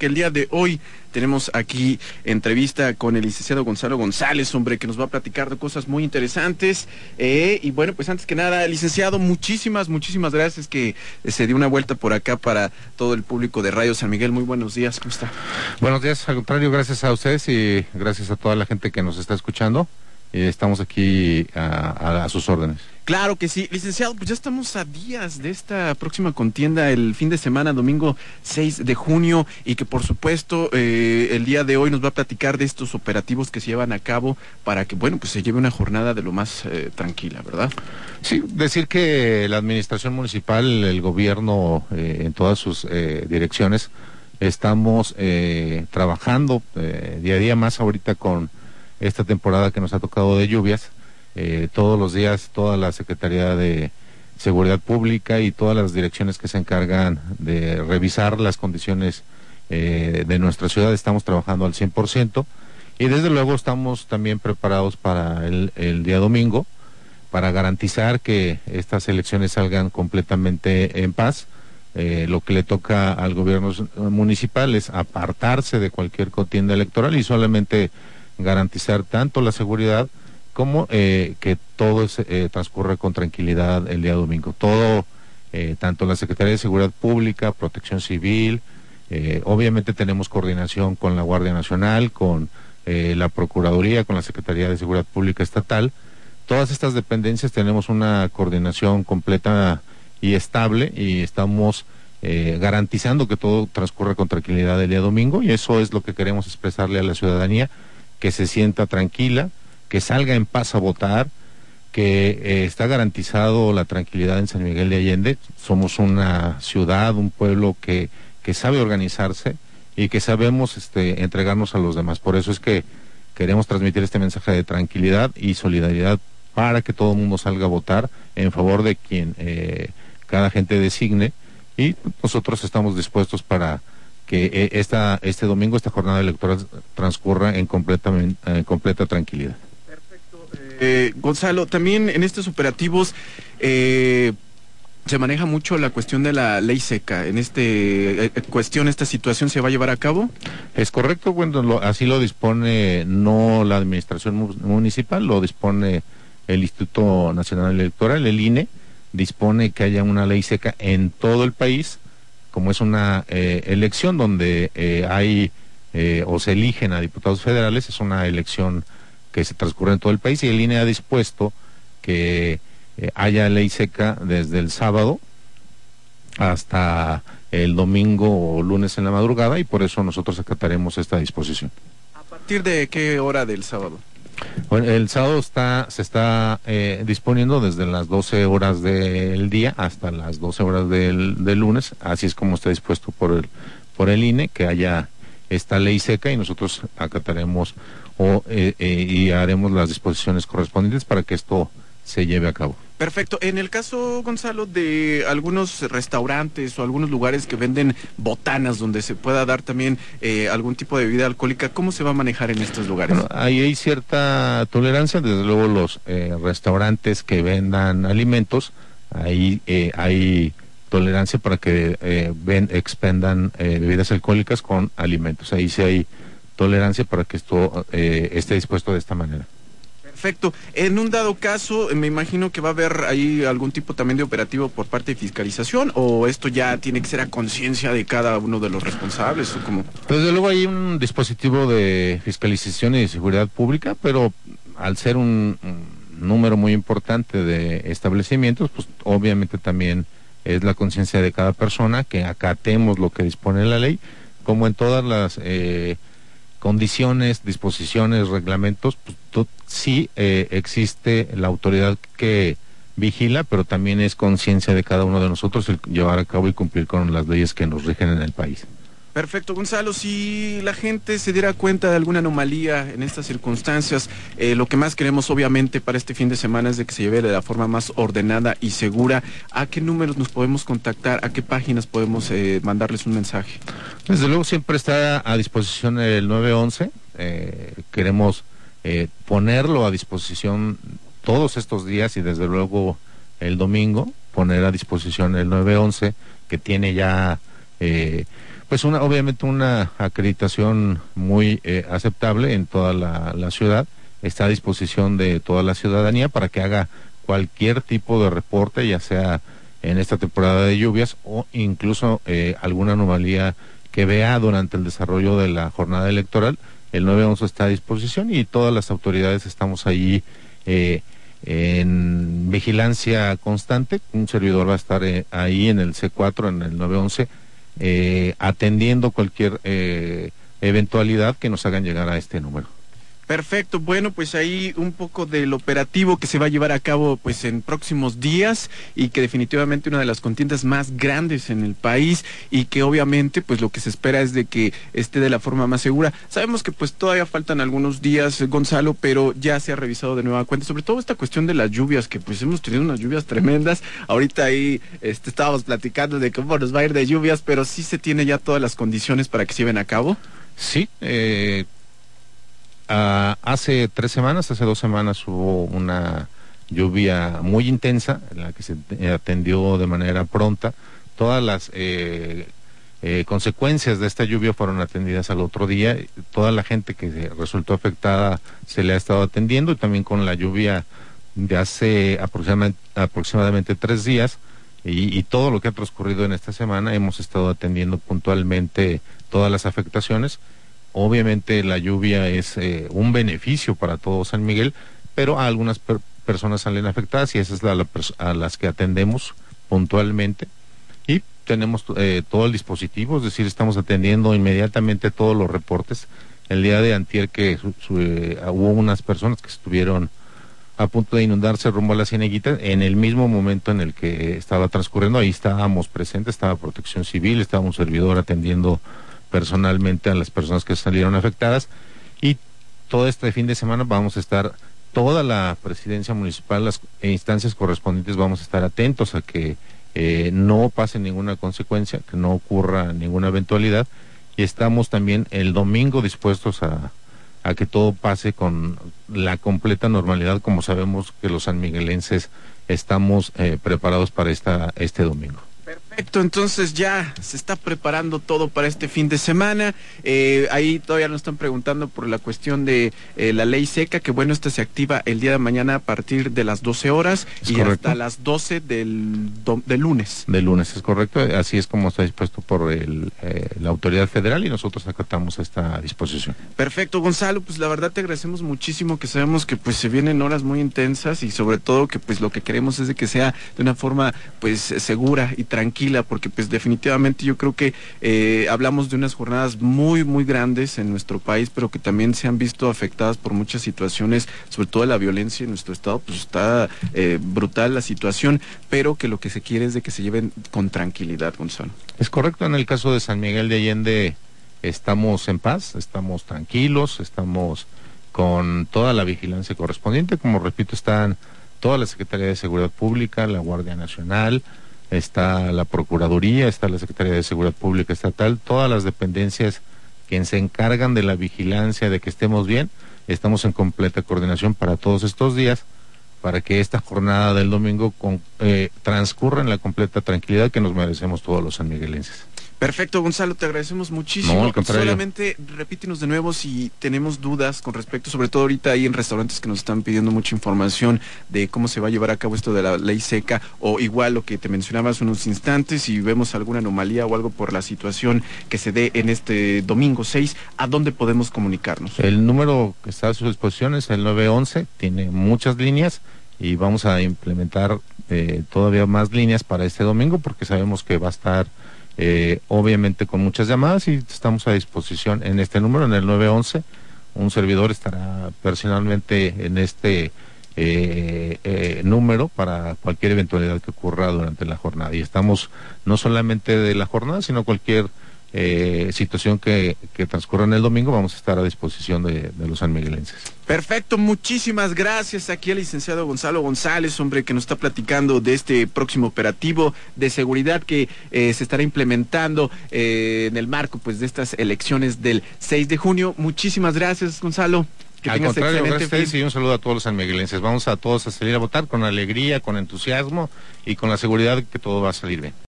que el día de hoy tenemos aquí entrevista con el licenciado Gonzalo González, hombre, que nos va a platicar de cosas muy interesantes. Eh, y bueno, pues antes que nada, licenciado, muchísimas, muchísimas gracias que se dio una vuelta por acá para todo el público de Radio San Miguel. Muy buenos días, ¿cómo está? Buenos días, al contrario, gracias a ustedes y gracias a toda la gente que nos está escuchando. Eh, estamos aquí a, sus órdenes. Claro que sí. Licenciado, pues ya estamos a días de esta próxima contienda, el fin de semana, domingo 6 de junio, y que por supuesto eh, el día de hoy nos va a platicar de estos operativos que se llevan a cabo para que, bueno, pues se lleve una jornada de lo más eh, tranquila, ¿verdad? Sí, decir que la administración municipal, el gobierno en todas sus direcciones, estamos trabajando día a día más ahorita con esta temporada que nos ha tocado de lluvias. Eh, todos los días, toda la Secretaría de Seguridad Pública y todas las direcciones que se encargan de revisar las condiciones eh, de nuestra ciudad estamos trabajando al 100% y desde luego estamos también preparados para el, día domingo para garantizar que estas elecciones salgan completamente en paz. Eh, lo que le toca al gobierno municipal es apartarse de cualquier contienda electoral y solamente garantizar tanto la seguridad como eh, que todo eh, transcurra con tranquilidad el día domingo. Todo, eh, tanto la Secretaría de Seguridad Pública, Protección Civil, obviamente tenemos coordinación con la Guardia Nacional, con la Procuraduría, con la Secretaría de Seguridad Pública Estatal. Todas estas dependencias tenemos una coordinación completa y estable y estamos garantizando que todo transcurra con tranquilidad el día domingo y eso es lo que queremos expresarle a la ciudadanía que se sienta tranquila, que salga en paz a votar, que eh, está garantizado la tranquilidad en San Miguel de Allende. Somos una ciudad, un pueblo que, que sabe organizarse y que sabemos este, entregarnos a los demás. Por eso es que queremos transmitir este mensaje de tranquilidad y solidaridad para que todo el mundo salga a votar en favor de quien eh, cada gente designe y nosotros estamos dispuestos para que eh, esta, este domingo esta jornada electoral transcurra en, completamente, completa tranquilidad. Eh, Gonzalo, también en estos operativos eh, se maneja mucho la cuestión de la ley seca. En este cuestión, esta situación se va a llevar a cabo. Es correcto, bueno, así lo dispone no la administración municipal, lo dispone el Instituto Nacional Electoral, el INE, dispone que haya una ley seca en todo el país como es una eh, elección donde eh, hay eh, o se eligen a diputados federales, es una elección que se transcurre en todo el país y el INE ha dispuesto que haya ley seca desde el sábado hasta el domingo o lunes en la madrugada y por eso nosotros acataremos esta disposición. ¿A partir de qué hora del sábado? Bueno, el sábado está, se está eh, disponiendo desde las 12 horas del día hasta las 12 horas del, del, lunes, así es como está dispuesto por el, por el INE, que haya esta ley seca y nosotros acataremos o, eh, eh, y haremos las disposiciones correspondientes para que esto se lleve a cabo. Perfecto. En el caso, Gonzalo, de algunos restaurantes o algunos lugares que venden botanas donde se pueda dar también eh, algún tipo de bebida alcohólica, ¿cómo se va a manejar en estos lugares? ahí hay cierta tolerancia, desde luego los eh, restaurantes que vendan alimentos, ahí eh, hay tolerancia para que ven, expendan bebidas alcohólicas con alimentos. Ahí sí hay tolerancia para que esto esté dispuesto de esta manera. Perfecto. En un dado caso, me imagino que va a haber ahí algún tipo también de operativo por parte de fiscalización o esto ya tiene que ser a conciencia de cada uno de los responsables o cómo. Desde luego hay un dispositivo de fiscalización y de seguridad pública, pero al ser un, número muy importante de establecimientos, pues obviamente también es la conciencia de cada persona que acatemos lo que dispone la ley, como en todas las eh, condiciones, disposiciones, reglamentos, pues, sí eh, existe la autoridad que vigila, pero también es conciencia de cada uno de nosotros el llevar a cabo y cumplir con las leyes que nos rigen en el país. Perfecto, Gonzalo. Si la gente se diera cuenta de alguna anomalía en estas circunstancias, eh, lo que más queremos obviamente para este fin de semana es de que se lleve de la forma más ordenada y segura. ¿A qué números nos podemos contactar? ¿A qué páginas podemos eh, mandarles un mensaje? Desde luego siempre está a disposición el 911. Eh, queremos ponerlo a disposición todos estos días y desde luego el domingo poner a disposición el 911 que tiene ya Pues una, obviamente una acreditación muy eh, aceptable en toda la, ciudad. Está a disposición de toda la ciudadanía para que haga cualquier tipo de reporte, ya sea en esta temporada de lluvias o incluso eh, alguna anomalía que vea durante el desarrollo de la jornada electoral. El 911 está a disposición y todas las autoridades estamos ahí eh, en vigilancia constante. Un servidor va a estar eh, ahí en el C4, en el 911, eh, atendiendo cualquier eh, eventualidad que nos hagan llegar a este número. Perfecto, bueno, pues ahí un poco del operativo que se va a llevar a cabo pues en próximos días y que definitivamente una de las contiendas más grandes en el país y que obviamente pues lo que se espera es de que esté de la forma más segura. Sabemos que pues todavía faltan algunos días, Gonzalo, pero ya se ha revisado de nueva cuenta, sobre todo esta cuestión de las lluvias, que pues hemos tenido unas lluvias tremendas. Ahorita ahí este, estábamos platicando de cómo nos va a ir de lluvias, pero sí se tiene ya todas las condiciones para que se lleven a cabo. Sí, eh, Uh, hace tres semanas, hace dos semanas hubo una lluvia muy intensa en la que se atendió de manera pronta. Todas las eh, eh, consecuencias de esta lluvia fueron atendidas al otro día. Toda la gente que resultó afectada se le ha estado atendiendo y también con la lluvia de hace aproximadamente, aproximadamente tres días y todo lo que ha transcurrido en esta semana hemos estado atendiendo puntualmente todas las afectaciones Obviamente la lluvia es eh, un beneficio para todo San Miguel, pero a algunas per personas salen afectadas y esas es la, a las que atendemos puntualmente. Y tenemos eh, todo el dispositivo, es decir, estamos atendiendo inmediatamente todos los reportes. El día de antier que eh, hubo unas personas que estuvieron a punto de inundarse rumbo a la Cieneguita, en el mismo momento en el que estaba transcurriendo, ahí estábamos presentes, estaba Protección Civil, estaba un servidor atendiendo personalmente a las personas que salieron afectadas y todo este fin de semana vamos a estar toda la presidencia municipal, las instancias correspondientes vamos a estar atentos a que eh, no pase ninguna consecuencia, que no ocurra ninguna eventualidad y estamos también el domingo dispuestos a, a que todo pase con la completa normalidad como sabemos que los sanmiguelenses estamos eh, preparados para esta, este domingo. Perfecto, entonces ya se está preparando todo para este fin de semana. Eh, ahí todavía nos están preguntando por la cuestión de eh, la ley seca, que bueno, esta se activa el día de mañana a partir de las 12 horas ¿Es y correcto? hasta las 12 del, do, del lunes. De lunes, es correcto. Así es como está dispuesto por el, eh, la autoridad federal y nosotros acatamos esta disposición. Perfecto, Gonzalo, pues la verdad te agradecemos muchísimo que sabemos que pues se vienen horas muy intensas y sobre todo que pues lo que queremos es de que sea de una forma pues segura y tranquila, porque pues definitivamente yo creo que eh, hablamos de unas jornadas muy, muy grandes en nuestro país, pero que también se han visto afectadas por muchas situaciones, sobre todo la violencia en nuestro estado, pues está eh, brutal la situación, pero que lo que se quiere es de que se lleven con tranquilidad, Gonzalo. Es correcto, en el caso de San Miguel de Allende estamos en paz, estamos tranquilos, estamos con toda la vigilancia correspondiente, como repito, están toda la Secretaría de Seguridad Pública, la Guardia Nacional, está la Procuraduría, está la Secretaría de Seguridad Pública Estatal, todas las dependencias que se encargan de la vigilancia de que estemos bien, estamos en completa coordinación para todos estos días, para que esta jornada del domingo eh, transcurra en la completa tranquilidad que nos merecemos todos los sanmiguelenses. Perfecto, Gonzalo, te agradecemos muchísimo. No, al contrario. Solamente repítenos de nuevo si tenemos dudas con respecto, sobre todo ahorita hay en restaurantes que nos están pidiendo mucha información de cómo se va a llevar a cabo esto de la ley seca o igual lo que te mencionaba hace unos instantes, si vemos alguna anomalía o algo por la situación que se dé en este domingo 6, ¿a dónde podemos comunicarnos? El número que está a su disposición es el 911, tiene muchas líneas y vamos a implementar eh, todavía más líneas para este domingo porque sabemos que va a estar eh, obviamente con muchas llamadas y estamos a disposición en este número, en el 911. Un servidor estará personalmente en este eh, eh, número para cualquier eventualidad que ocurra durante la jornada. Y estamos no solamente de la jornada, sino cualquier eh, situación que, que, transcurra en el domingo, vamos a estar a disposición de, de, los sanmiguelenses. Perfecto, muchísimas gracias aquí al licenciado Gonzalo González, hombre, que nos está platicando de este próximo operativo de seguridad que eh, se estará implementando eh, en el marco pues de estas elecciones del 6 de junio. Muchísimas gracias, Gonzalo. Que Al contrario, gracias a y un saludo a todos los sanmiguelenses. Vamos a todos a salir a votar con alegría, con entusiasmo y con la seguridad que todo va a salir bien.